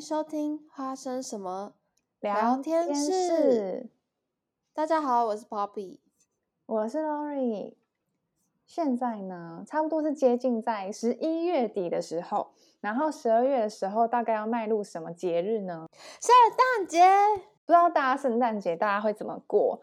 收听花生什么聊天室。大家好，我是 Poppy，我是 Lori。现在呢，差不多是接近在十一月底的时候，然后十二月的时候，大概要迈入什么节日呢？圣诞节。不知道大家圣诞节大家会怎么过？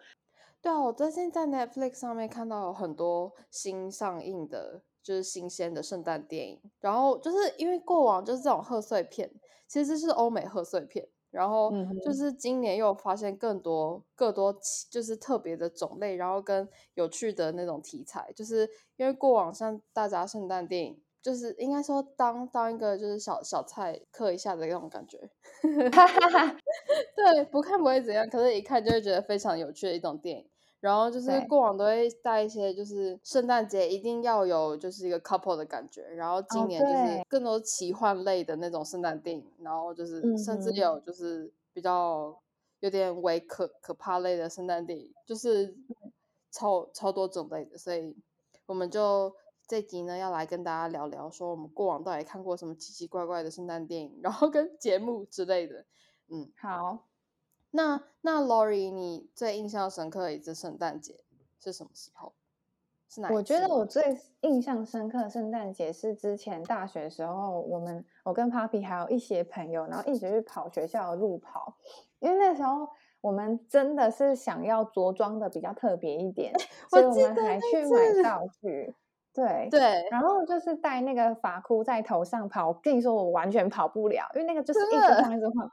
对啊，我最近在 Netflix 上面看到有很多新上映的。就是新鲜的圣诞电影，然后就是因为过往就是这种贺岁片，其实是欧美贺岁片，然后就是今年又发现更多更多就是特别的种类，然后跟有趣的那种题材，就是因为过往像大家圣诞电影，就是应该说当当一个就是小小菜嗑一下的那种感觉，对，不看不会怎样，可是一看就会觉得非常有趣的一种电影。然后就是过往都会带一些，就是圣诞节一定要有就是一个 couple 的感觉。然后今年就是更多奇幻类的那种圣诞电影，然后就是甚至有就是比较有点微可可怕类的圣诞电影，就是超超多种类的。所以我们就这集呢要来跟大家聊聊，说我们过往到底看过什么奇奇怪怪的圣诞电影，然后跟节目之类的。嗯，好。那那 Lori，你最印象深刻的一次圣诞节是什么时候？是哪？我觉得我最印象深刻的圣诞节是之前大学的时候，我们我跟 Papi 还有一些朋友，然后一起去跑学校的路跑，因为那时候我们真的是想要着装的比较特别一点，所以我们还去买道具。对对，然后就是戴那个发箍在头上跑，我跟你说我完全跑不了，因为那个就是一直晃一直晃。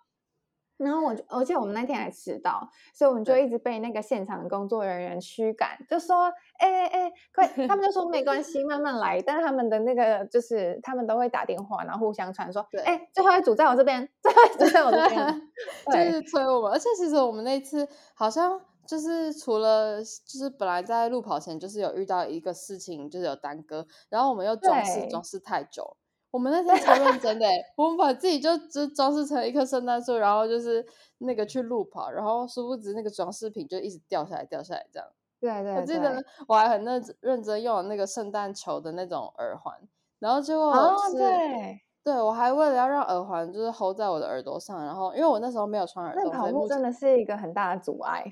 然后我就，而且我们那天还迟到，所以我们就一直被那个现场的工作人员驱赶，就说：“哎哎哎，快！”他们就说：“没关系，慢慢来。”但是他们的那个就是他们都会打电话，然后互相传说：“哎，最后一组在我这边，最后一组在我这边。”就是催我们。而且其实我们那次好像就是除了就是本来在路跑前就是有遇到一个事情，就是有耽搁，然后我们又总是总是太久。我们那天超认真的，我们把自己就就装饰成一棵圣诞树，然后就是那个去路跑，然后殊不知那个装饰品就一直掉下来，掉下来这样。对对，对，我记得我还很认认真用了那个圣诞球的那种耳环，然后结果、是哦、对，对我还为了要让耳环就是 hold 在我的耳朵上，然后因为我那时候没有穿耳洞，那跑步真的是一个很大的阻碍。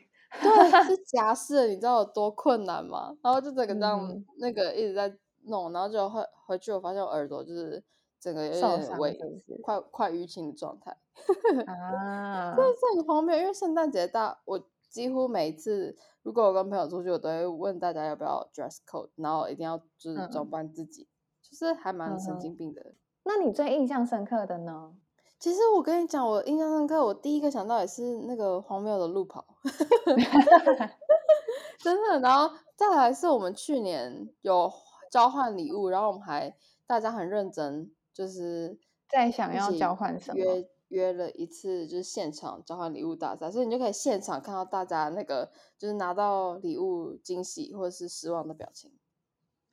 对，是 夹式，你知道有多困难吗？然后就整个这样、嗯、那个一直在弄，然后就回回去我发现我耳朵就是。整个有点微快快淤青的状态 啊，这是很荒谬。因为圣诞节大，我几乎每一次如果我跟朋友出去，我都会问大家要不要 dress code，然后一定要就是装扮自己，嗯、就是还蛮神经病的、嗯。那你最印象深刻的呢？其实我跟你讲，我印象深刻，我第一个想到也是那个荒谬的路跑，真的。然后再来是我们去年有交换礼物，然后我们还大家很认真。就是在想要交换什么，约约了一次，就是现场交换礼物大赛，所以你就可以现场看到大家那个就是拿到礼物惊喜或者是失望的表情。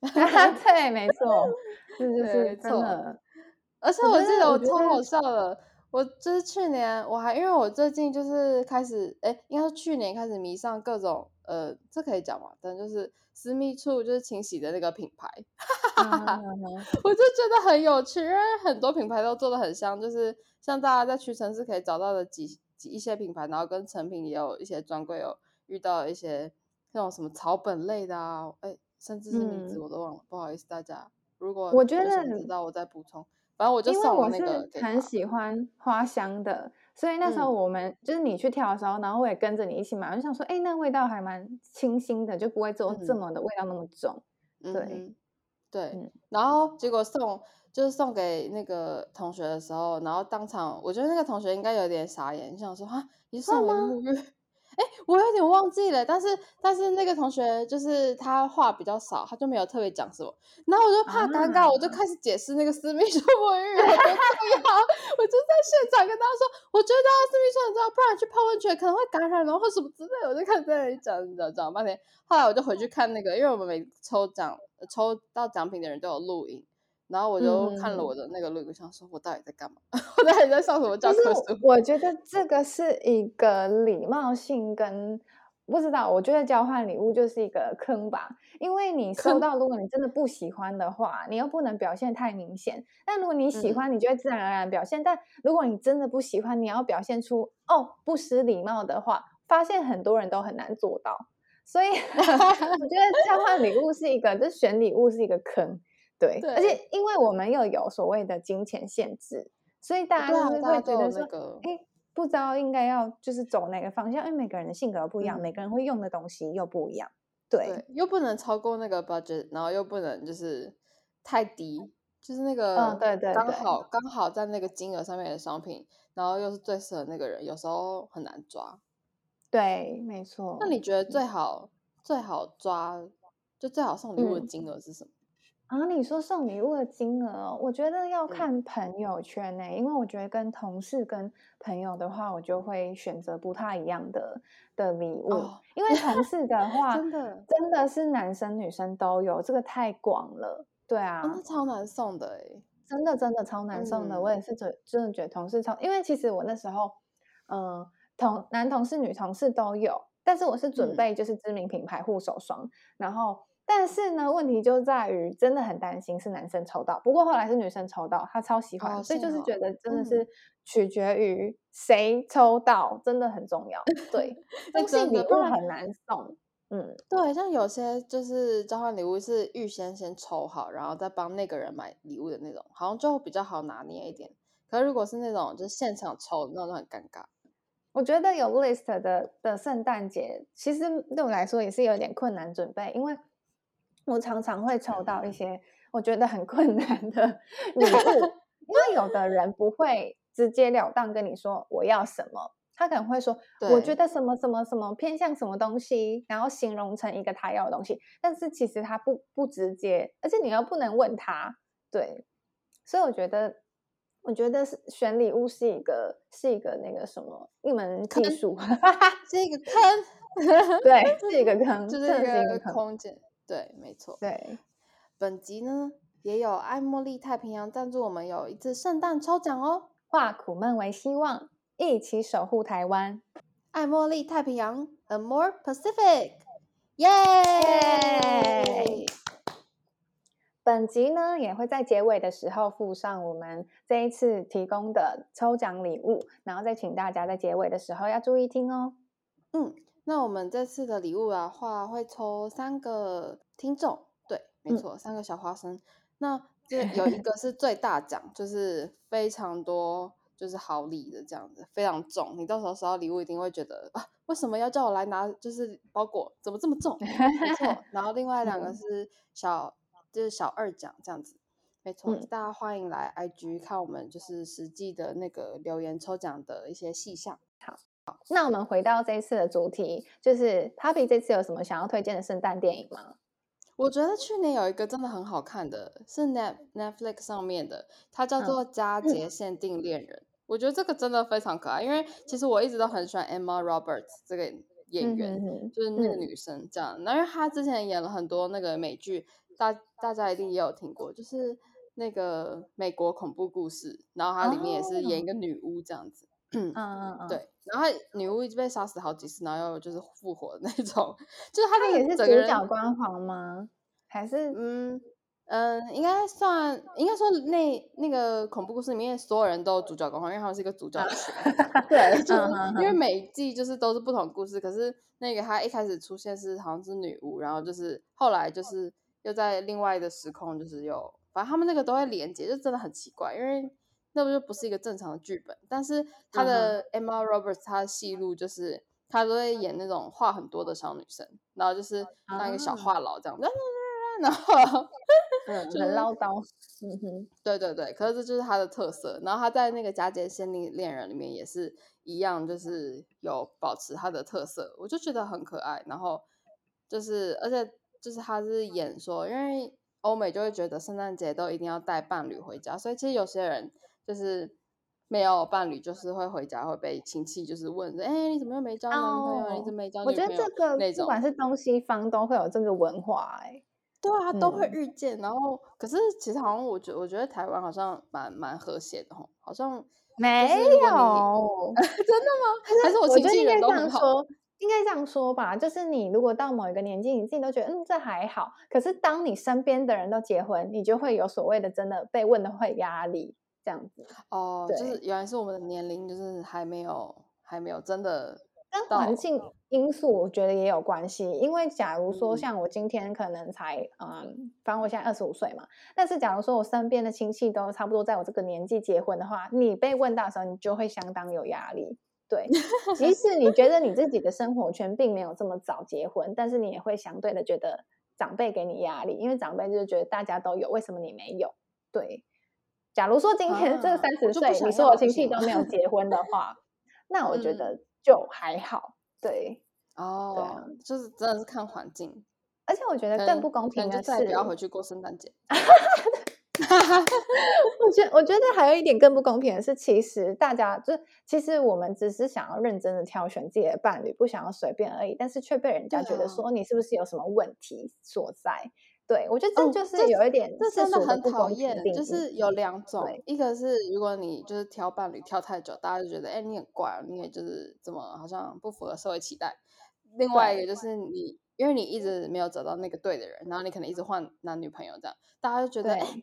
对，没错，是是是，真的。而且我记得我超好笑的，我就是去年我还因为我最近就是开始，哎，应该是去年开始迷上各种呃，这可以讲嘛？但就是私密处就是清洗的那个品牌。我就觉得很有趣，因为很多品牌都做的很像，就是像大家在屈臣氏可以找到的几几一些品牌，然后跟成品也有一些专柜有遇到一些那种什么草本类的啊，哎，甚至是名字我都忘了，嗯、不好意思大家。如果我觉得知道我再补充，反正我就送了那个。因为我是很喜欢花香的，所以那时候我们、嗯、就是你去挑的时候，然后我也跟着你一起买，我就想说，哎，那味道还蛮清新的，就不会做这么的味道那么重，嗯、对。嗯对、嗯，然后结果送就是送给那个同学的时候，然后当场我觉得那个同学应该有点傻眼，就想说啊，你送我沐浴？哎，我有点忘记了，但是但是那个同学就是他话比较少，他就没有特别讲什么，然后我就怕尴尬，啊、我就开始解释那个私密处沐浴有多重要，我就在现场跟他说，我觉得私密处很重要，不然去泡温泉可能会感染，然后什么之类的，我就开始在那里讲讲讲半天，后来我就回去看那个，因为我们每抽奖抽到奖品的人都有录影。然后我就看了我的那个录影，想说我到底在干嘛？我到底在上什么教科书？我觉得这个是一个礼貌性跟不知道，我觉得交换礼物就是一个坑吧，因为你收到，如果你真的不喜欢的话，你又不能表现太明显。但如果你喜欢，你就会自然而然表现。嗯、但如果你真的不喜欢，你要表现出哦不失礼貌的话，发现很多人都很难做到。所以 我觉得交换礼物是一个，就选礼物是一个坑。对，对，而且因为我们又有所谓的金钱限制，所以大家就是会觉得说，哎。不知道应该要就是走哪个方向，因为每个人的性格不一样，嗯、每个人会用的东西又不一样，对，对，又不能超过那个 budget，然后又不能就是太低，就是那个，嗯，对对，刚好刚好在那个金额上面的商品，然后又是最适合那个人，有时候很难抓。对，没错。那你觉得最好、嗯、最好抓，就最好送礼物的金额是什么？嗯啊，你说送礼物的金额，我觉得要看朋友圈呢、欸，因为我觉得跟同事、跟朋友的话，我就会选择不太一样的的礼物，哦、因为同事的 话，真的。真的是男生女生都有，这个太广了，对啊，超难送的哎，真的真的超难送的，嗯、我也是觉真的觉得同事超，因为其实我那时候，嗯、呃，同男同事、女同事都有，但是我是准备就是知名品牌护手霜，嗯、然后。但是呢，问题就在于真的很担心是男生抽到，不过后来是女生抽到，她超喜欢，哦、所以就是觉得真的是取决于谁抽到，嗯、真的很重要。对，东西礼物很难送。嗯，对，像有些就是交换礼物是预先先抽好，然后再帮那个人买礼物的那种，好像就比较好拿捏一点。可是如果是那种就是现场抽，那种很尴尬。我觉得有 list 的的圣诞节，其实对我来说也是有点困难准备，因为。我常常会抽到一些我觉得很困难的 礼物，因为有的人不会直截了当跟你说我要什么，他可能会说我觉得什么什么什么偏向什么东西，然后形容成一个他要的东西，但是其实他不不直接，而且你又不能问他，对，所以我觉得我觉得是选礼物是一个是一个那个什么一门技术，是一个坑，对，是一个坑，就是一个空间。对，没错。对，本集呢也有爱茉莉太平洋赞助，我们有一次圣诞抽奖哦。化苦闷为希望，一起守护台湾。爱茉莉太平洋，A More Pacific，耶！本集呢也会在结尾的时候附上我们这一次提供的抽奖礼物，然后再请大家在结尾的时候要注意听哦。嗯。那我们这次的礼物的话，会抽三个听众，对，没错，嗯、三个小花生。那这 有一个是最大奖，就是非常多，就是好礼的这样子，非常重。你到时候收到礼物一定会觉得啊，为什么要叫我来拿？就是包裹怎么这么重？没错。然后另外两个是小，就是小二奖这样子，没错。嗯、大家欢迎来 IG 看我们就是实际的那个留言抽奖的一些细项。好。好，那我们回到这一次的主题，就是 Poppy 这次有什么想要推荐的圣诞电影吗？我觉得去年有一个真的很好看的，是 Net Netflix 上面的，它叫做《佳节限定恋人》。嗯、我觉得这个真的非常可爱，因为其实我一直都很喜欢 Emma Roberts 这个演员，就是那个女生这样。那、嗯、因为她之前演了很多那个美剧，大大家一定也有听过，就是那个美国恐怖故事，然后它里面也是演一个女巫这样子。嗯嗯嗯，对。然后女巫一直被杀死好几次，然后又就是复活的那种，就是他那个也是主角光环吗？还是嗯嗯，应该算，应该说那那个恐怖故事里面所有人都有主角光环，因为他们是一个主角群。对，就因为每一季就是都是不同故事，可是那个他一开始出现是好像是女巫，然后就是后来就是又在另外的时空，就是有，反正他们那个都会连接，就真的很奇怪，因为。那不就不是一个正常的剧本，但是他的 Emma Roberts，他的戏路就是他都会演那种话很多的小女生，然后就是当一个小话痨这样，然后 嗯，很唠叨，嗯哼，对对对，可是这就是他的特色。然后他在那个《佳节限定恋人》里面也是一样，就是有保持他的特色，我就觉得很可爱。然后就是，而且就是他是演说，因为欧美就会觉得圣诞节都一定要带伴侣回家，所以其实有些人。就是没有伴侣，就是会回家会被亲戚就是问说，哎、欸，你怎么又没交男朋友？Oh, 你怎么没交女朋友？我觉得这个不管是东西方都会有这个文化、欸，哎，对啊，都会遇见。嗯、然后，可是其实好像我觉我觉得台湾好像蛮蛮和谐的吼，好像没有，真的吗？还是我亲戚人都很好？应该这样说吧，就是你如果到某一个年纪，你自己都觉得嗯这还好，可是当你身边的人都结婚，你就会有所谓的真的被问的会压力这样子。哦，就是原来是我们的年龄就是还没有还没有真的跟环境因素，我觉得也有关系。因为假如说像我今天可能才嗯，反正我现在二十五岁嘛，但是假如说我身边的亲戚都差不多在我这个年纪结婚的话，你被问到的时候，你就会相当有压力。对，即使你觉得你自己的生活圈并没有这么早结婚，但是你也会相对的觉得长辈给你压力，因为长辈就是觉得大家都有，为什么你没有？对，假如说今天这三十岁，啊、你所有亲戚都没有结婚的话，那我觉得就还好。对，哦，对啊，就是真的是看环境，而且我觉得更不公平的是，再不要回去过圣诞节。我觉我觉得还有一点更不公平的是，其实大家就其实我们只是想要认真的挑选自己的伴侣，不想要随便而已，但是却被人家觉得说你是不是有什么问题所在？对，我觉得这就是有一点，哦、这，这真的很讨厌。就是有两种，一个是如果你就是挑伴侣挑太久，大家就觉得哎你很怪，你也就是怎么好像不符合社会期待。另外一个就是你因为你一直没有找到那个对的人，然后你可能一直换男女朋友这样，大家就觉得哎。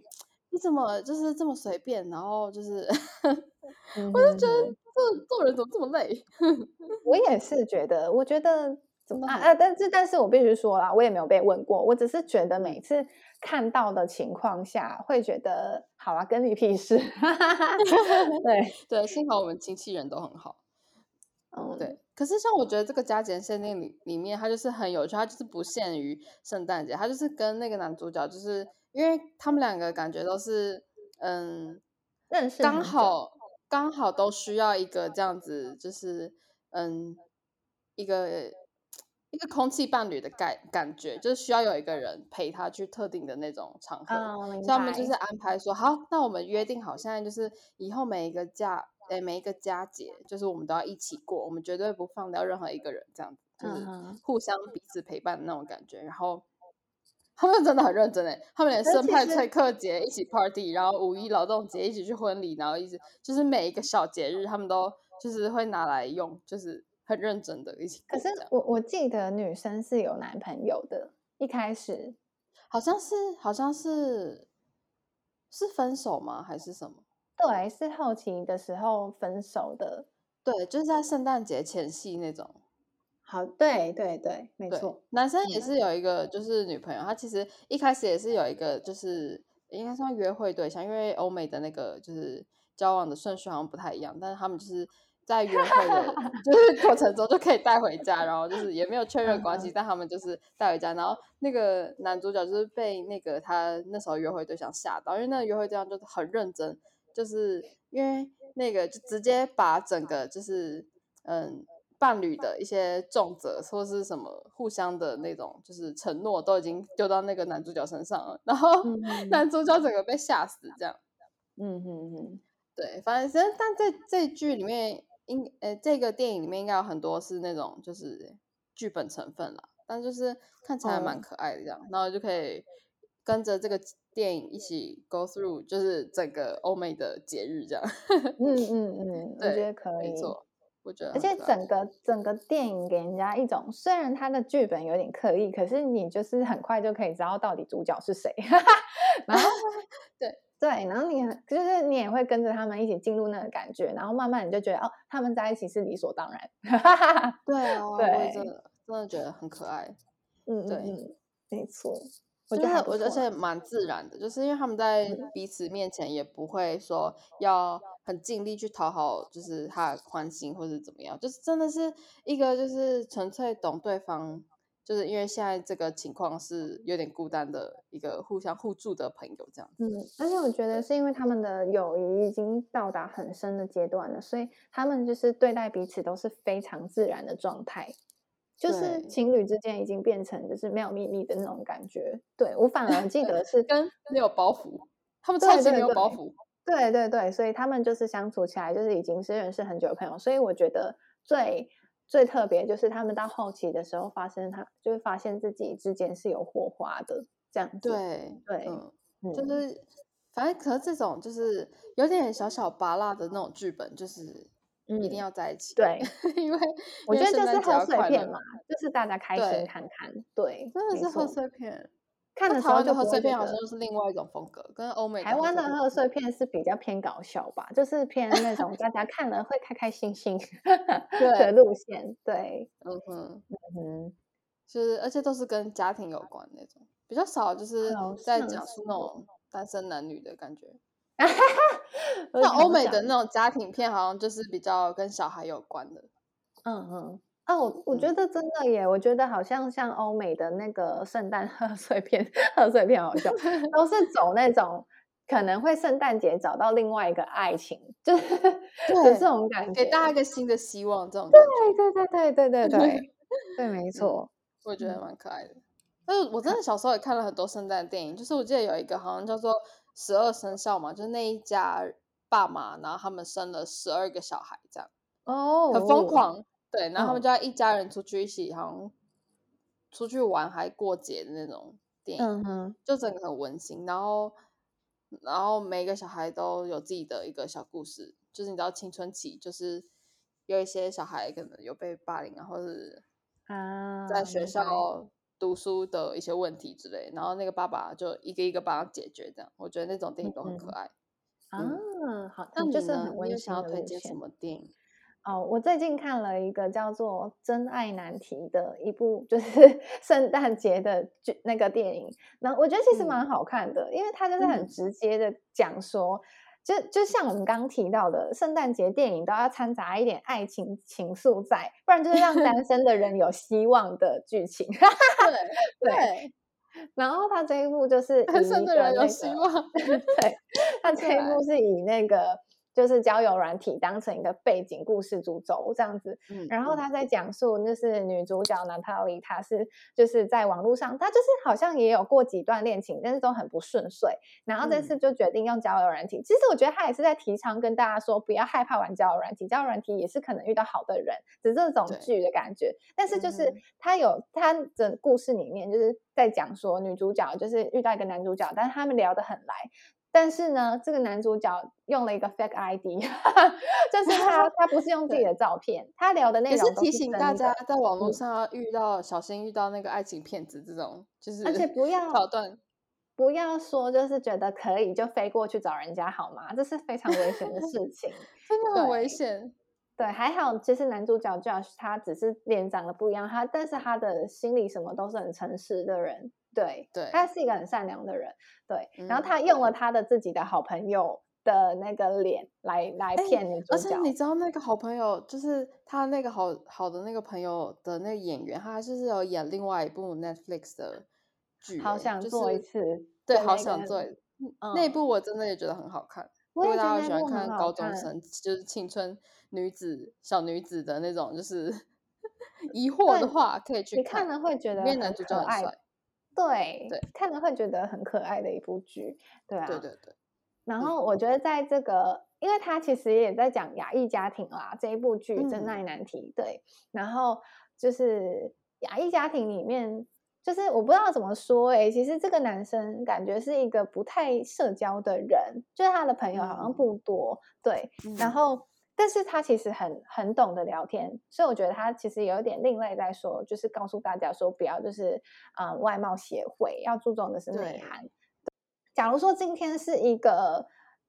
你怎么就是这么随便？然后就是，嗯、我就觉得做做人怎么这么累？我也是觉得，我觉得怎么啊啊！但是，但是我必须说啦，我也没有被问过。我只是觉得每次看到的情况下，会觉得好啊，跟你屁事。对对，幸好我们亲戚人都很好。嗯，对。可是像我觉得这个加减限定里里面，它就是很有趣，它就是不限于圣诞节，它就是跟那个男主角就是。因为他们两个感觉都是，嗯，认识刚好刚好都需要一个这样子，就是嗯，一个一个空气伴侣的感感觉，就是需要有一个人陪他去特定的那种场合。哦，所以他们就是安排说，好，那我们约定好，现在就是以后每一个假，哎，每一个佳节，就是我们都要一起过，我们绝对不放掉任何一个人，这样子，就是互相彼此陪伴的那种感觉，然后。他们真的很认真诶，他们连圣派翠克节一起 party，然后五一劳动节一起去婚礼，然后一直就是每一个小节日，他们都就是会拿来用，就是很认真的一起。可是我我记得女生是有男朋友的，一开始好像是好像是是分手吗？还是什么？对，是后期的时候分手的。对，就是在圣诞节前夕那种。好，对对对，没错。男生也是有一个，就是女朋友，他其实一开始也是有一个，就是应该算约会对象，因为欧美的那个就是交往的顺序好像不太一样，但是他们就是在约会的，就是过程中就可以带回家，然后就是也没有确认关系，但他们就是带回家，然后那个男主角就是被那个他那时候约会对象吓到，因为那个约会对象就是很认真，就是因为那个就直接把整个就是嗯。伴侣的一些重责或是什么互相的那种就是承诺都已经丢到那个男主角身上了，然后男主角整个被吓死，这样。嗯哼哼，对，反正但在这剧里面，应呃这个电影里面应该有很多是那种就是剧本成分啦，但就是看起来蛮可爱的这样，然后就可以跟着这个电影一起 go through，就是整个欧美的节日这样。嗯嗯嗯，我觉得可以。没错。而且整个整个电影给人家一种，虽然他的剧本有点刻意，可是你就是很快就可以知道到底主角是谁。然后，对对，然后你就是你也会跟着他们一起进入那个感觉，然后慢慢你就觉得哦，他们在一起是理所当然。对哦，对，真的真的觉得很可爱。嗯，对，嗯，没错。我觉得，我而且蛮自然的，就是因为他们在彼此面前也不会说要很尽力去讨好，就是他的欢心或者怎么样，就是真的是一个就是纯粹懂对方，就是因为现在这个情况是有点孤单的一个互相互助的朋友这样。嗯，而且我觉得是因为他们的友谊已经到达很深的阶段了，所以他们就是对待彼此都是非常自然的状态。就是情侣之间已经变成就是没有秘密的那种感觉。对，我反而记得是跟没有包袱，他们超级没有包袱。对对对，所以他们就是相处起来就是已经是认识很久的朋友。所以我觉得最最特别就是他们到后期的时候发生，他就会发现自己之间是有火花的这样子。对对，嗯，就是反正可是这种就是有点小小拔辣的那种剧本，就是一定要在一起。对，因为我觉得就是贺岁片嘛，就是大家开心看看。对，真的是贺岁片。看的时候就贺岁片好像是另外一种风格，跟欧美台湾的贺岁片是比较偏搞笑吧，就是偏那种大家看了会开开心心 的路线。对，嗯哼，嗯哼，就是而且都是跟家庭有关那种，比较少就是在讲述那种单身男女的感觉。像欧美的那种家庭片，好像就是比较跟小孩有关的。嗯哼。哦，我我觉得真的耶，嗯、我觉得好像像欧美的那个圣诞贺岁片，贺岁片好像都是走那种可能会圣诞节找到另外一个爱情，就是对这种感觉，给大家一个新的希望，这种感觉。对对对对对对对，对，没错，嗯、我觉得蛮可爱的。但是我真的小时候也看了很多圣诞电影，就是我记得有一个好像叫做《十二生肖》嘛，就是那一家爸妈，然后他们生了十二个小孩，这样哦，很疯狂。对，然后他们就要一家人出去一起，好像出去玩还过节的那种电影，嗯、哼就整个很温馨。然后，然后每个小孩都有自己的一个小故事，就是你知道青春期，就是有一些小孩可能有被霸凌，然后是啊，在学校读书的一些问题之类，然后那个爸爸就一个一个帮他解决。这样，我觉得那种电影都很可爱。啊，好，那你就是很温馨。想要推荐什么电影？哦，我最近看了一个叫做《真爱难题》的一部，就是圣诞节的剧那个电影。那我觉得其实蛮好看的，嗯、因为它就是很直接的讲说，嗯、就就像我们刚刚提到的，圣诞节电影都要掺杂一点爱情情愫在，不然就是让 单身的人有希望的剧情。对 对。对然后他这一部就是单身的人有希望。对，他这一部是以那个。就是交友软体当成一个背景故事主轴这样子，嗯，然后他在讲述就是女主角 Natalie，她是就是在网络上，她就是好像也有过几段恋情，但是都很不顺遂，然后这次就决定用交友软体。嗯、其实我觉得他也是在提倡跟大家说，不要害怕玩交友软体，交友软体也是可能遇到好的人，只是这种剧的感觉。但是就是他有他的故事里面就是在讲说女主角就是遇到一个男主角，但是他们聊得很来。但是呢，这个男主角用了一个 fake ID，就是他 他不是用自己的照片，他聊的内容是，是提醒大家在网络上要遇到、嗯、小心遇到那个爱情骗子这种，就是而且不要桥段，不要说就是觉得可以就飞过去找人家好吗？这是非常危险的事 情，真的很危险。对，还好，其实男主角 Josh 他只是脸长得不一样，他但是他的心里什么都是很诚实的人。对，对，他是一个很善良的人。对，嗯、然后他用了他的自己的好朋友的那个脸来来骗女主角。而且你知道那个好朋友，就是他那个好好的那个朋友的那个演员，他就是有演另外一部 Netflix 的剧，好想做一次。就是、对，好想做。嗯、那一部我真的也觉得很好看，因为大家喜欢看高中生，就是青春女子、小女子的那种，就是 疑惑的话可以去看，你看了会觉得因为男主角很帅。对对，看了会觉得很可爱的一部剧，对啊，对对对。然后我觉得在这个，嗯、因为他其实也在讲亚裔家庭啦，这一部剧《真爱难题》嗯、对。然后就是亚裔家庭里面，就是我不知道怎么说哎，其实这个男生感觉是一个不太社交的人，就是他的朋友好像不多，嗯、对。嗯、然后。但是他其实很很懂得聊天，所以我觉得他其实有点另类，在说就是告诉大家说不要就是嗯、呃、外貌协会，要注重的是内涵。假如说今天是一个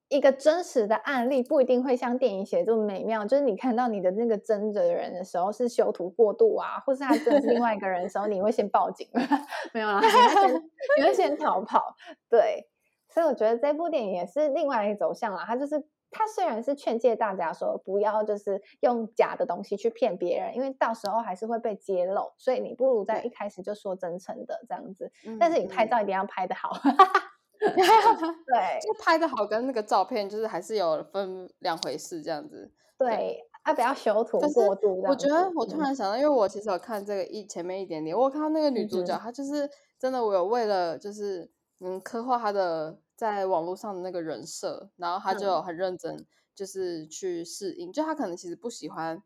一个真实的案例，不一定会像电影写这么美妙。就是你看到你的那个真的人的时候是修图过度啊，或是他真的是另外一个人的时候，你会先报警 没有啦，你会先逃跑。对，所以我觉得这部电影也是另外一个走向啦，他就是。他虽然是劝诫大家说不要就是用假的东西去骗别人，因为到时候还是会被揭露，所以你不如在一开始就说真诚的这样子。嗯、但是你拍照一定要拍的好，对，就拍的好跟那个照片就是还是有分两回事这样子。对，对啊，不要修图过度。我觉得我突然想到，因为我其实有看这个一前面一点点，我看到那个女主角，嗯、她就是真的，我有为了就是嗯刻画她的。在网络上的那个人设，然后他就很认真，就是去适应。嗯、就他可能其实不喜欢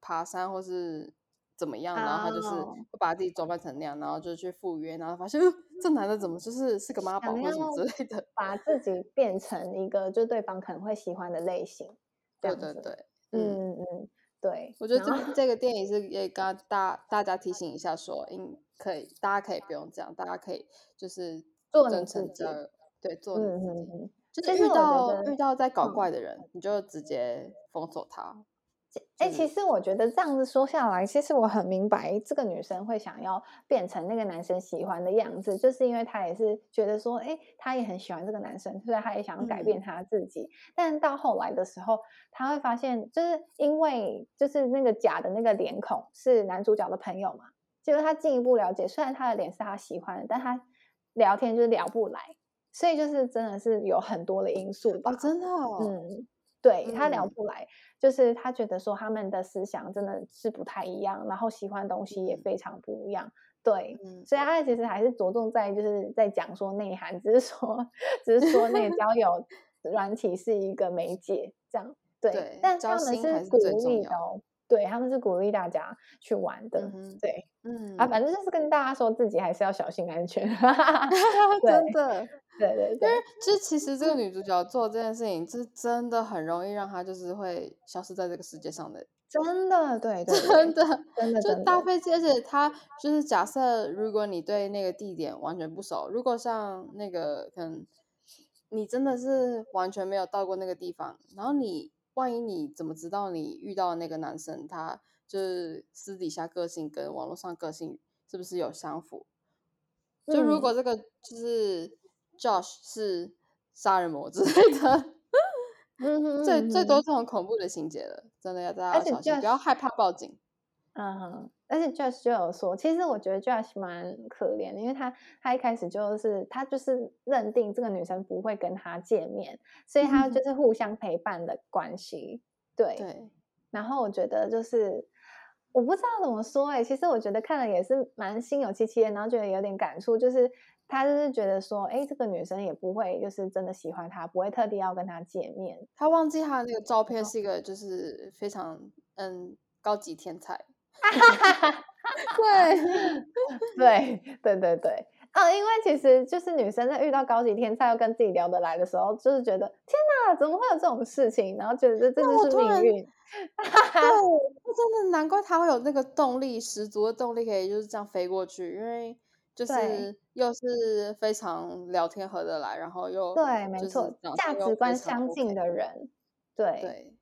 爬山或是怎么样，哦、然后他就是会把自己装扮成那样，然后就去赴约，然后发现这男的怎么就是是个妈宝或什么之类的，把自己变成一个就对方可能会喜欢的类型。对对对，嗯嗯，对，我觉得这这个电影是也跟大大家提醒一下说，说应可以，大家可以不用这样，大家可以就是做真诚的，对，做你自己。嗯就是遇到遇到在搞怪的人，嗯、你就直接封锁他。哎、欸，其实我觉得这样子说下来，其实我很明白这个女生会想要变成那个男生喜欢的样子，就是因为她也是觉得说，哎、欸，她也很喜欢这个男生，所以她也想要改变她自己。嗯、但到后来的时候，她会发现，就是因为就是那个假的那个脸孔是男主角的朋友嘛，结果她进一步了解，虽然他的脸是她喜欢的，但他聊天就是聊不来。所以就是真的是有很多的因素吧，哦、真的、哦，嗯，对、嗯、他聊不来，就是他觉得说他们的思想真的是不太一样，然后喜欢的东西也非常不一样，对，嗯、所以他其实还是着重在就是在讲说内涵，只是说只是说那个交 友软体是一个媒介，这样，对，对。但他们是鼓励的哦。对，他们是鼓励大家去玩的，嗯、对，嗯啊，反正就是跟大家说自己还是要小心安全，对真的，对对对，因为就其实这个女主角做这件事情，是真的很容易让她就是会消失在这个世界上的，真的，对，对，对，真的，真的，就搭飞机，而且她就是假设，如果你对那个地点完全不熟，如果像那个可能你真的是完全没有到过那个地方，然后你。万一你怎么知道你遇到的那个男生，他就是私底下个性跟网络上个性是不是有相符？嗯、就如果这个就是 Josh 是杀人魔之类的，嗯，最最多这种恐怖的情节了，真的要大家要小心，不要害怕报警。嗯哼。而且 Josh 就有说，其实我觉得 Josh 蛮可怜的，因为他他一开始就是他就是认定这个女生不会跟他见面，所以他就是互相陪伴的关系。嗯、对对。然后我觉得就是我不知道怎么说哎、欸，其实我觉得看了也是蛮心有戚戚的，然后觉得有点感触，就是他就是觉得说，哎，这个女生也不会就是真的喜欢他，不会特地要跟他见面。他忘记他的那个照片是一个就是非常嗯高级天才。哈哈哈哈对对对对对，啊，因为其实就是女生在遇到高级天才要跟自己聊得来的时候，就是觉得天哪，怎么会有这种事情？然后觉得这真的是命运。哈哈，对，真的难怪他会有那个动力十足的动力，可以就是这样飞过去，因为就是又是非常聊天合得来，然后又对，没错，价值观相近的人，对对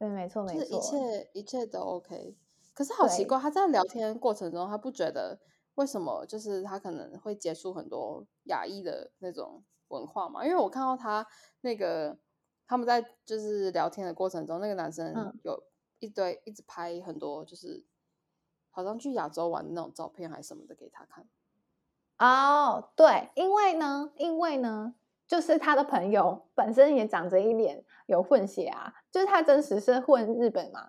对，没错没错，一切一切都 OK。可是好奇怪，他在聊天过程中，他不觉得为什么就是他可能会接触很多亚裔的那种文化嘛？因为我看到他那个他们在就是聊天的过程中，那个男生有一堆一直拍很多就是好像去亚洲玩的那种照片还是什么的给他看。哦，对，因为呢，因为呢，就是他的朋友本身也长着一脸有混血啊，就是他真实是混日本嘛。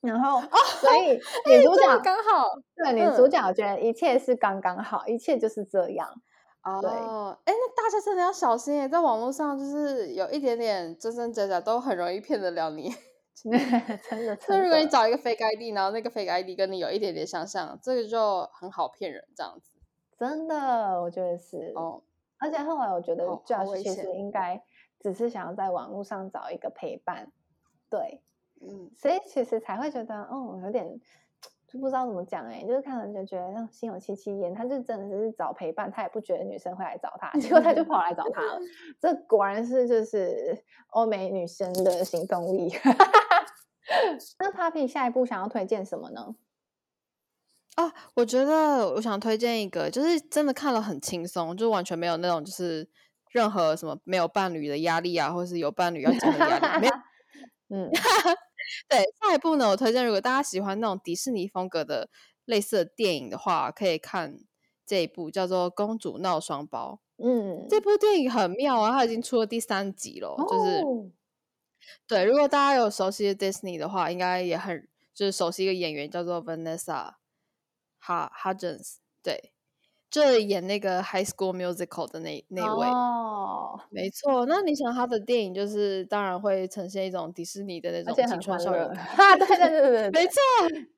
然后，哦、所以女主角刚好，对，女主角觉得一切是刚刚好，嗯、一切就是这样。哦，哎，那大家真的要小心耶，在网络上就是有一点点真真假假，都很容易骗得了你。真的，真的。那如果你找一个 fake ID，然后那个 fake ID 跟你有一点点相像，这个就很好骗人，这样子。真的，我觉得是。哦，而且后来我觉得 Josh 其实应该只是想要在网络上找一个陪伴，对。嗯，所以其实才会觉得，哦，有点就不知道怎么讲哎，就是看了就觉得心有戚戚焉。他就真的是找陪伴，他也不觉得女生会来找他，结果他就跑来找他了。这果然是就是欧美女生的行动力。那 Papi 下一步想要推荐什么呢？啊，我觉得我想推荐一个，就是真的看了很轻松，就完全没有那种就是任何什么没有伴侣的压力啊，或是有伴侣要讲的压力，没有。嗯。对，下一部呢，我推荐如果大家喜欢那种迪士尼风格的类似的电影的话，可以看这一部叫做《公主闹双胞》。嗯，这部电影很妙啊，它已经出了第三集了。哦、就是，对，如果大家有熟悉的 Disney 的话，应该也很就是熟悉一个演员叫做 Vanessa Hudgens。对。就演那个 High School Musical 的那那位哦，oh. 没错。那你想他的电影就是当然会呈现一种迪士尼的那种青春校园感啊，对对对对对，没错，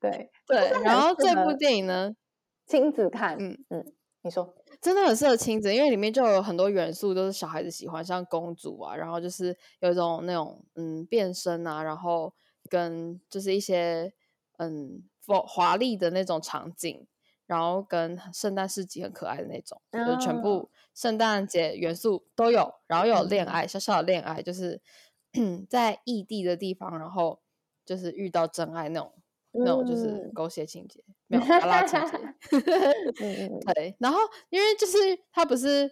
对对。然后这部电影呢，亲子看，嗯嗯，你说真的很适合亲子，因为里面就有很多元素都是小孩子喜欢，像公主啊，然后就是有一种那种嗯变身啊，然后跟就是一些嗯华华丽的那种场景，然后跟圣诞市集很可爱的那种，嗯、就是全部圣诞节元素都有，然后又有恋爱，小小的恋爱，就是 在异地的地方，然后就是遇到真爱那种。那种就是狗血情节，嗯、没有拉拉情节。对，然后因为就是她不是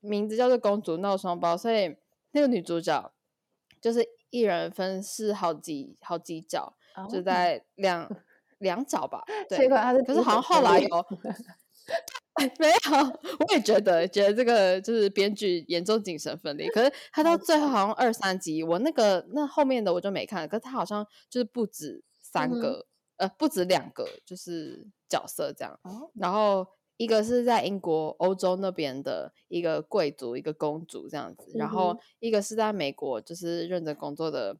名字叫做公主闹双胞，所以那个女主角就是一人分饰好几好几角，哦、就在两两角吧。对，可是好像后来有没有？我也觉得觉得这个就是编剧严重精神分裂。可是他到最后好像二三集，我那个那后面的我就没看了。可是他好像就是不止。三个、嗯、呃，不止两个，就是角色这样。哦、然后一个是在英国、欧洲那边的一个贵族，一个公主这样子。然后一个是在美国，就是认真工作的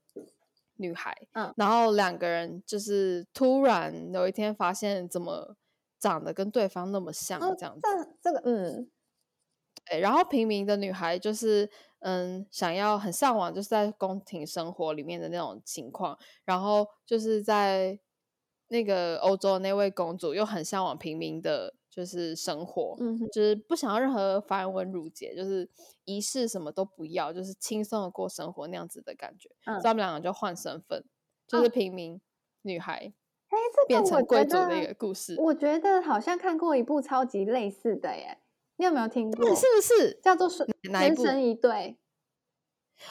女孩。嗯。然后两个人就是突然有一天发现，怎么长得跟对方那么像这样子。这、嗯、这个嗯，对。然后平民的女孩就是。嗯，想要很向往，就是在宫廷生活里面的那种情况，然后就是在那个欧洲的那位公主又很向往平民的，就是生活，嗯，就是不想要任何繁文缛节，就是仪式什么都不要，就是轻松的过生活那样子的感觉。嗯，所以他们两个就换身份，就是平民女孩，哎，这变成贵族的一个故事。我觉得好像看过一部超级类似的耶。你有没有听过？是不是叫做《天生一对》？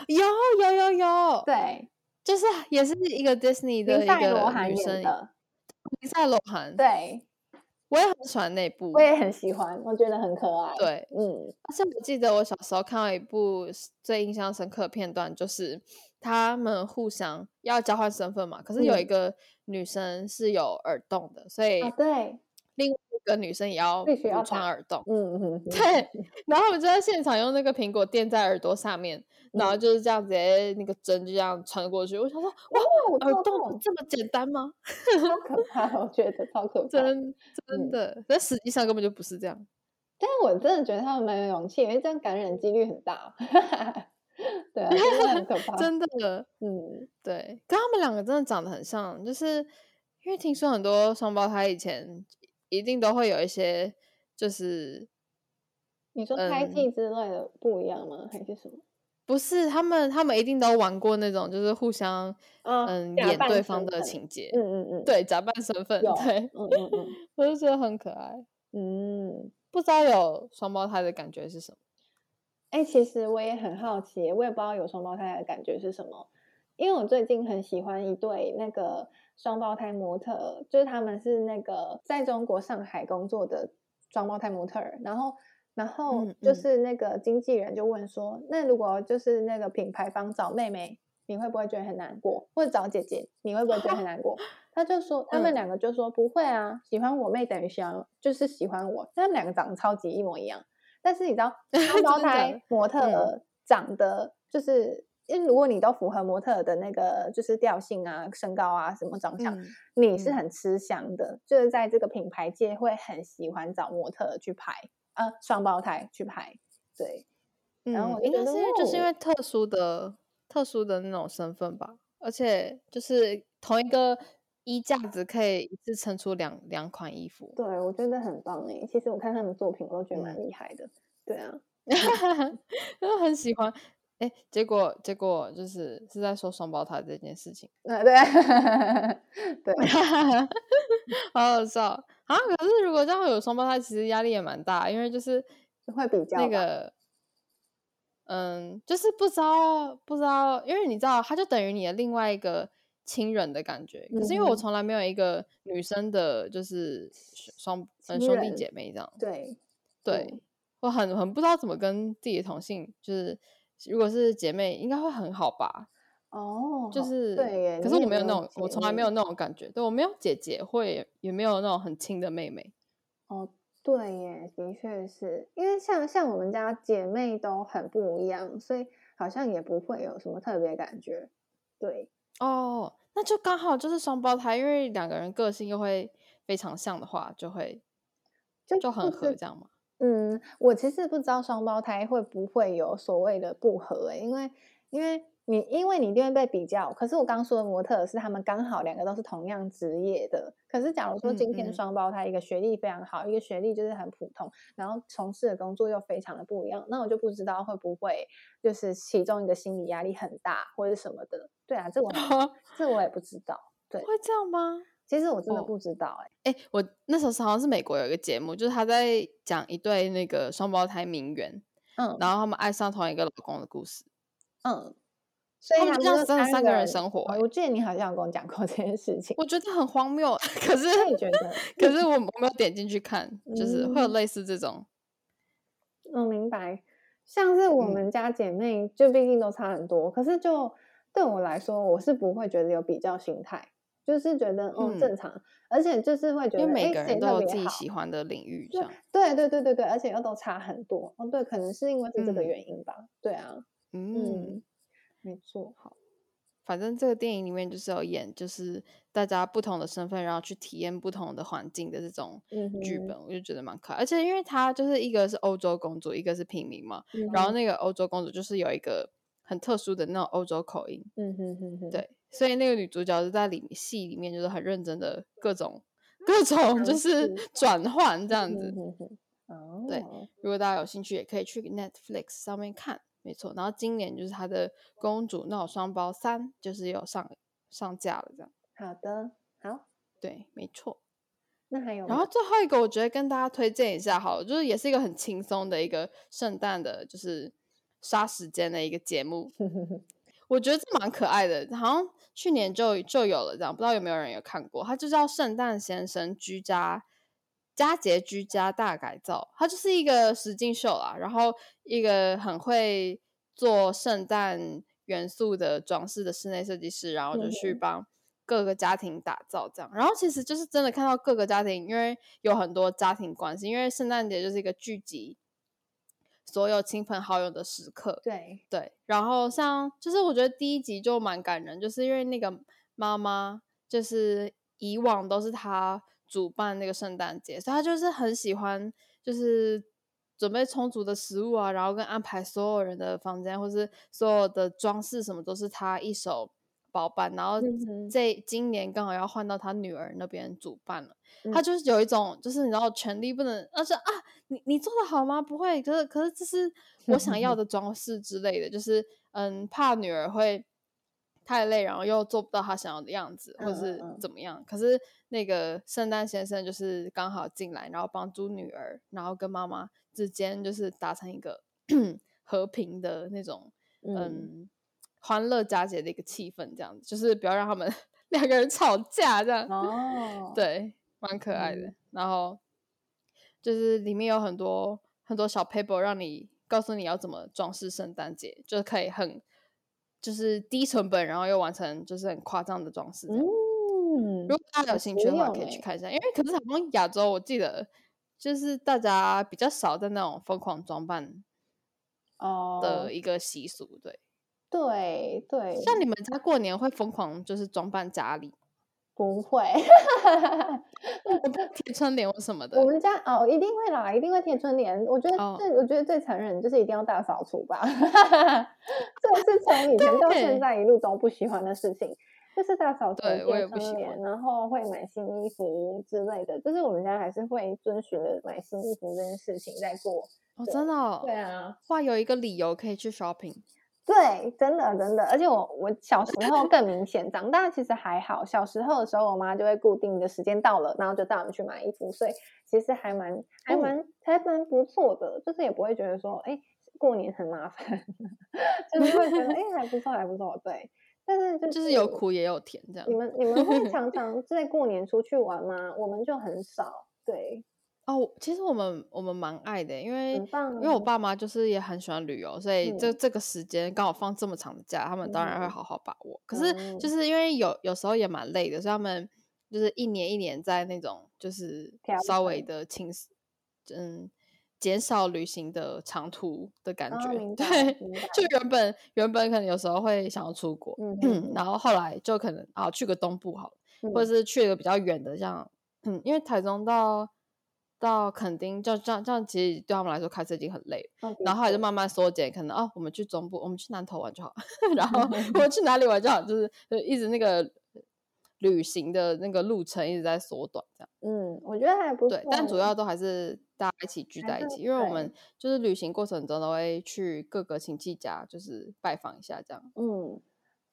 有有有有，对，就是也是一个 Disney 的一个女生的林赛罗韩。对，我也很喜欢那部，我也很喜欢，我觉得很可爱。对，嗯，而且我记得我小时候看到一部最印象深刻的片段，就是他们互相要交换身份嘛，可是有一个女生是有耳洞的，所以对。另外一个女生也要补穿耳洞，嗯嗯，对，然后我们就在现场用那个苹果垫在耳朵上面，嗯、然后就是这样子，那个针就这样穿过去。我想说，哇，哇耳洞这么简单吗？超可怕，我觉得超可怕，真真的，但、嗯、实际上根本就不是这样。但我真的觉得他们蛮有勇气，因为这样感染几率很大。对啊，真的很可怕，真的，嗯，对，跟他们两个真的长得很像，就是因为听说很多双胞胎以前。一定都会有一些，就是你说胎记之类的不一样吗？嗯、还是什么？不是，他们他们一定都玩过那种，就是互相、哦、嗯演对方的情节，嗯嗯嗯，对，假扮身份，对，嗯嗯嗯，我就觉得很可爱，嗯，不知道有双胞胎的感觉是什么？哎、欸，其实我也很好奇，我也不知道有双胞胎的感觉是什么，因为我最近很喜欢一对那个。双胞胎模特，就是他们是那个在中国上海工作的双胞胎模特，然后，然后就是那个经纪人就问说，嗯嗯、那如果就是那个品牌方找妹妹，你会不会觉得很难过？或者找姐姐，你会不会觉得很难过？他就说，他们两个就说、嗯、不会啊，喜欢我妹等于喜欢，就是喜欢我。他们两个长得超级一模一样，但是你知道 双胞胎模特长得就是。因为如果你都符合模特的那个就是调性啊、身高啊、什么长相，嗯、你是很吃香的。嗯、就是在这个品牌界会很喜欢找模特去拍，呃，双胞胎去拍。对，嗯、然后我应该是就是因为特殊的、特殊的那种身份吧，而且就是同一个衣架子可以一次撑出两两款衣服。对，我觉得很棒诶。其实我看他们作品，我都觉得蛮厉害的。嗯、对啊，都很喜欢。哎，结果结果就是是在说双胞胎这件事情。对对，好好笑啊！可是如果这样有双胞胎，其实压力也蛮大，因为就是会比较那个，嗯，就是不知道不知道，因为你知道，他就等于你的另外一个亲人的感觉。可是因为我从来没有一个女生的，就是双嗯兄弟姐妹这样。对对，我很很不知道怎么跟自己的同性就是。如果是姐妹，应该会很好吧？哦，就是对耶。可是我没有那种，我从来没有那种感觉。对，我没有姐姐，会也没有那种很亲的妹妹。哦，对耶，的确是因为像像我们家姐妹都很不一样，所以好像也不会有什么特别感觉。对，哦，那就刚好就是双胞胎，因为两个人个性又会非常像的话，就会就就很合，这样吗？嗯，我其实不知道双胞胎会不会有所谓的不合诶、欸，因为因为你因为你一定会被比较。可是我刚刚说的模特是他们刚好两个都是同样职业的。可是假如说今天双胞胎一个学历非常好，嗯嗯、一个学历就是很普通，然后从事的工作又非常的不一样，那我就不知道会不会就是其中一个心理压力很大或者什么的。对啊，这我 这我也不知道。对，会这样吗？其实我真的不知道哎、欸。哎、欸，我那时候好像是美国有一个节目，就是他在讲一对那个双胞胎名媛，嗯，然后他们爱上同一个老公的故事，嗯，所以他们这样真的三个人生活、欸。我记得你好像有跟我讲过 这件事情，我觉得很荒谬。可是你觉得？可是我我没有点进去看，就是会有类似这种。我、明白，像是我们家姐妹，就毕竟都差很多，嗯、可是就对我来说，我是不会觉得有比较心态。就是觉得哦正常，嗯，而且就是会觉得，因为每个人都有自己喜欢的领域，这样。对对对对对，而且又都差很多哦，对，可能是因为是这个原因吧，嗯，对啊，嗯，嗯，没错，好，反正这个电影里面就是有演，就是大家不同的身份，然后去体验不同的环境的这种剧本，嗯，我就觉得蛮可爱，而且因为他就是一个是欧洲公主，一个是平民嘛，嗯，然后那个欧洲公主就是有一个很特殊的那种欧洲口音，嗯哼哼哼，对。所以那个女主角就在里戏里面，就是很认真的各种各种就是转换这样子。对，如果大家有兴趣，也可以去 Netflix 上面看，没错。然后今年就是她的《公主闹双胞三》，就是有上上架了这样。好的，好，对，没错。那还有，然后最后一个，我觉得跟大家推荐一下，好了，就是也是一个很轻松的一个圣诞的，就是杀时间的一个节目。我觉得这蛮可爱的，好像去年就就有了这样，不知道有没有人有看过？它就叫《圣诞先生居家佳节居家大改造》，它就是一个实境秀啦。然后一个很会做圣诞元素的装饰的室内设计师，然后就去帮各个家庭打造这样。然后其实就是真的看到各个家庭，因为有很多家庭关系，因为圣诞节就是一个聚集。所有亲朋好友的时刻，对。对，然后像就是我觉得第一集就蛮感人，就是因为那个妈妈就是以往都是她主办那个圣诞节，所以她就是很喜欢就是准备充足的食物啊，然后跟安排所有人的房间或是所有的装饰什么都是她一手包办，然后这今年刚好要换到他女儿那边主办了，她、嗯、就是有一种就是你知道权力不能，而且啊。你你做的好吗？不会，可是可是这是我想要 的装饰之类的，就是嗯，怕女儿会太累，然后又做不到她想要的样子，或是怎么样。可是那个圣诞先生就是刚好进来，然后帮助女儿，然后跟妈妈之间就是达成一个 和平的那种嗯欢乐佳节的一个气氛，这样子，就是不要让他们 两个人吵架这样。哦，对，蛮可爱的。嗯、然后。就是里面有很多很多小 paper，让你告诉你要怎么装饰圣诞节，就是可以很就是低成本，然后又完成就是很夸张的装饰。嗯，如果大家有兴趣的话，可以去看一下。因为可是好像亚洲，我记得就是大家比较少在那种疯狂装扮哦的一个习俗。对对对，像你们家过年会疯狂就是装扮家里？不会，贴春联或什么的。我们家哦，一定会啦，一定会贴春联。我觉得最，哦、我觉得最残忍就是一定要大扫除吧。这是从以前到现在一路都不喜欢的事情，就是大扫除、贴春联，然后会买新衣服之类的。就是我们家还是会遵循着买新衣服这件事情在过。哦，真的、哦？对啊，哇，有一个理由可以去 shopping。对，真的真的，而且我我小时候更明显，长大其实还好。小时候的时候，我妈就会固定的时间到了，然后就带我们去买衣服，所以其实还蛮还蛮、嗯、还蛮不错的，就是也不会觉得说，哎，过年很麻烦，就是会觉得，哎，还不错，还不错，对。但是就是、就是有苦也有甜，这样。你们你们会 常常在过年出去玩吗？我们就很少，对。哦，其实我们我们蛮爱的，因为因为我爸妈就是也很喜欢旅游，所以这、嗯、这个时间刚好放这么长的假，他们当然会好好把握。嗯、可是就是因为有有时候也蛮累的，所以他们就是一年一年在那种就是稍微的轻嗯减少旅行的长途的感觉。哦、对，就原本原本可能有时候会想要出国，然后后来就可能啊去个东部好了，嗯、或者是去一个比较远的，像嗯，因为台中到。到垦丁，就这样这样，其实对他们来说开车已经很累了。Okay. 然后后来就慢慢缩减，可能哦，我们去中部，我们去南投玩就好，然后我们去哪里玩就好，就是就一直那个旅行的那个路程一直在缩短，这样。嗯，我觉得还不错。对，但主要都还是大家一起聚在一起，因为我们就是旅行过程中都会去各个亲戚家，就是拜访一下这样。嗯。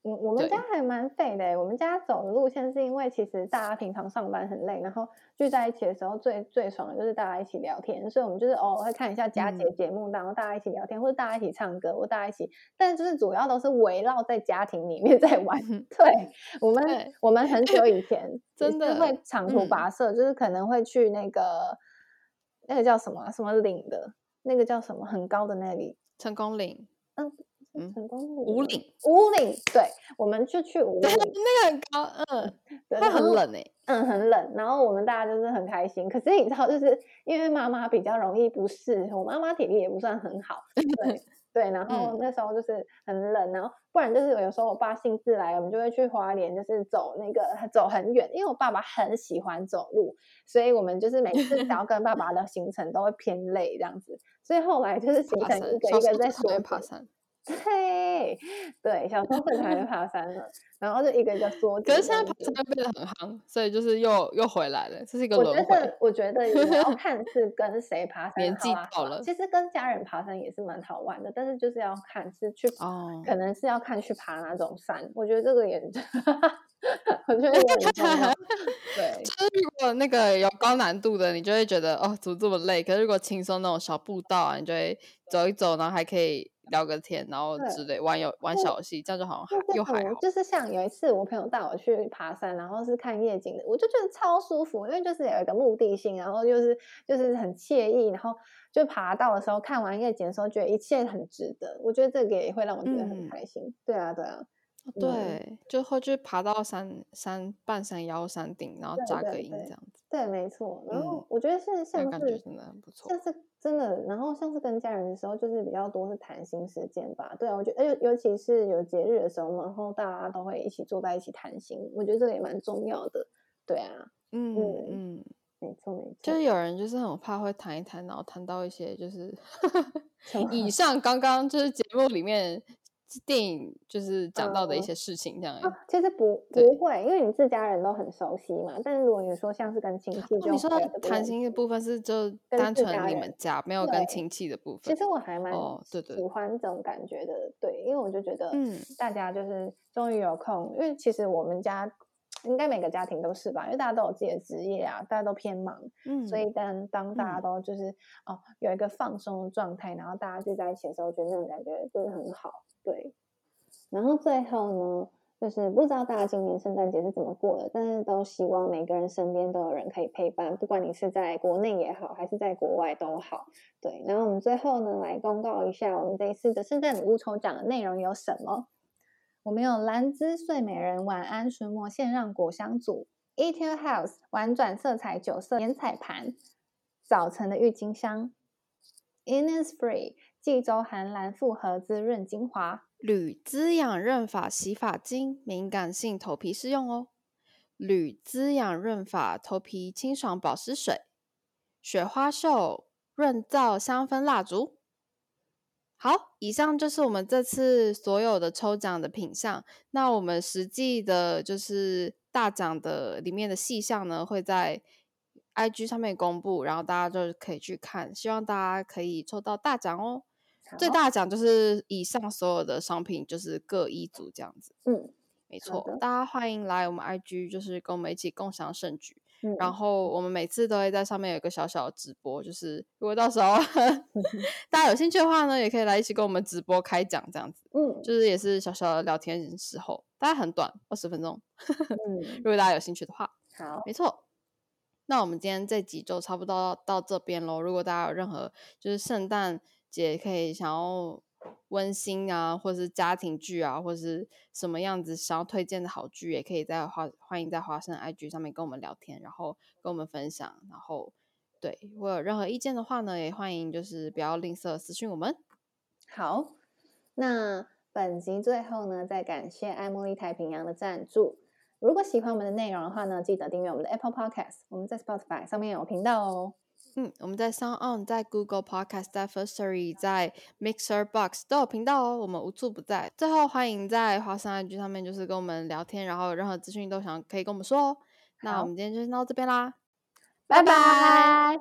我我们家还蛮废的，我们家走的路线是因为其实大家平常上班很累，然后聚在一起的时候最最爽的就是大家一起聊天，所以我们就是偶尔会看一下佳节节目，然后大家一起聊天，或者大家一起唱歌，或者大家一起，但就是主要都是围绕在家庭里面 在玩。对，我们我们很久以前 真的会长途跋涉，就是可能会去那个那个叫什么什么岭的，那个叫什么很高的那里，成功岭。嗯。成功五岭，武岭，对，我们就去武岭，那个很高，嗯，它很冷诶、欸，嗯，很冷。然后我们大家就是很开心。可是你知道，就是因为妈妈比较容易不适，我妈妈体力也不算很好，对对。然后那时候就是很冷，然后不然就是有时候我爸兴致来，我们就会去花莲，就是走那个走很远，因为我爸爸很喜欢走路，所以我们就是每次只要跟爸爸的行程都会偏累这样子。所以后来就是 行程一个一个在缩爬山。对对，小时候很讨厌爬山了，然后就一个一个缩。可是现在爬山变得很夯，所以就是又又回来了，这是一个轮回。我觉得，我觉得也要 看是跟谁爬山，年纪到了。其实跟家人爬山也是蛮好玩的，但是就是要看是去，哦、可能是要看去爬哪种山。我觉得这个也，我觉得也很重要。对，就是如果那个有高难度的，你就会觉得哦，怎么这么累？可是如果轻松那种小步道啊，你就会走一走，然后还可以。聊个天，然后之类玩游玩小游戏，这样就好像还又还好。就是像有一次我朋友带我去爬山，然后是看夜景的，我就觉得超舒服，因为就是有一个目的性，然后就是就是很惬意，然后就爬到的时候看完夜景的时候，觉得一切很值得。我觉得这个也会让我觉得很开心。嗯、对啊，对啊，对，嗯、就会去爬到山山半山腰山顶，然后扎个营这样子。对，没错。然后我觉得是像是，感觉真的很不错，像是。真的，然后像是跟家人的时候，就是比较多是谈心时间吧。对啊，我觉得，尤尤其是有节日的时候，然后大家都会一起坐在一起谈心，我觉得这个也蛮重要的。对啊，嗯嗯，嗯没错没错。就是有人就是很怕会谈一谈，然后谈到一些就是 以上刚刚就是节目里面。电影就是讲到的一些事情，这样。其实不不会，因为你自家人都很熟悉嘛。但是如果你说像是跟亲戚就，哦、你说谈心的部分是就单纯你们家，没有跟亲戚的部分。其实我还蛮喜欢这种感觉的，哦、对，对，对，因为我就觉得，嗯，大家就是终于有空，因为其实我们家应该每个家庭都是吧，因为大家都有自己的职业啊，大家都偏忙，嗯，所以当当大家都就是、嗯、哦有一个放松的状态，然后大家聚在一起的时候，我觉得那种感觉就是很好。对，然后最后呢，就是不知道大家今年圣诞节是怎么过的，但是都希望每个人身边都有人可以陪伴，不管你是在国内也好，还是在国外都好。对，然后我们最后呢，来公告一下我们这一次的圣诞礼物抽奖的内容有什么？我们有兰姿睡美人晚安唇膜线上果香组，Etude House 婉转色彩九色眼彩盘，早晨的郁金香，Innisfree。济州寒蓝复合滋润精华，铝滋养润发洗发精，敏感性头皮适用哦。铝滋养润发头皮清爽保湿水，雪花秀润燥香氛蜡烛。好，以上就是我们这次所有的抽奖的品项。那我们实际的，就是大奖的里面的细项呢，会在 IG 上面公布，然后大家就可以去看。希望大家可以抽到大奖哦。最大奖就是以上所有的商品，就是各一组这样子。嗯，没错，大家欢迎来我们 IG，就是跟我们一起共享盛举。嗯，然后我们每次都会在上面有一个小小的直播，就是如果到时候 大家有兴趣的话呢，也可以来一起跟我们直播开讲这样子。嗯，就是也是小小的聊天时候，大概很短，二十分钟。嗯，如果大家有兴趣的话，好，没错。那我们今天这集就差不多到这边喽。如果大家有任何就是圣诞。节可以想要温馨啊，或是家庭剧啊，或是什么样子想要推荐的好剧，也可以在花欢迎在花生 IG 上面跟我们聊天，然后跟我们分享。然后对，如果有任何意见的话呢，也欢迎就是不要吝啬私信我们。好，那本集最后呢，再感谢爱茉莉太平洋的赞助。如果喜欢我们的内容的话呢，记得订阅我们的 Apple Podcast，我们在 Spotify 上面有频道哦。嗯，我们在 Sound On，在 Google Podcast，在 Firstory，在 Mixer Box 都有频道哦，我们无处不在。最后，欢迎在华商 IG 上面就是跟我们聊天，然后任何资讯都想可以跟我们说哦。那我们今天就先到这边啦，拜拜。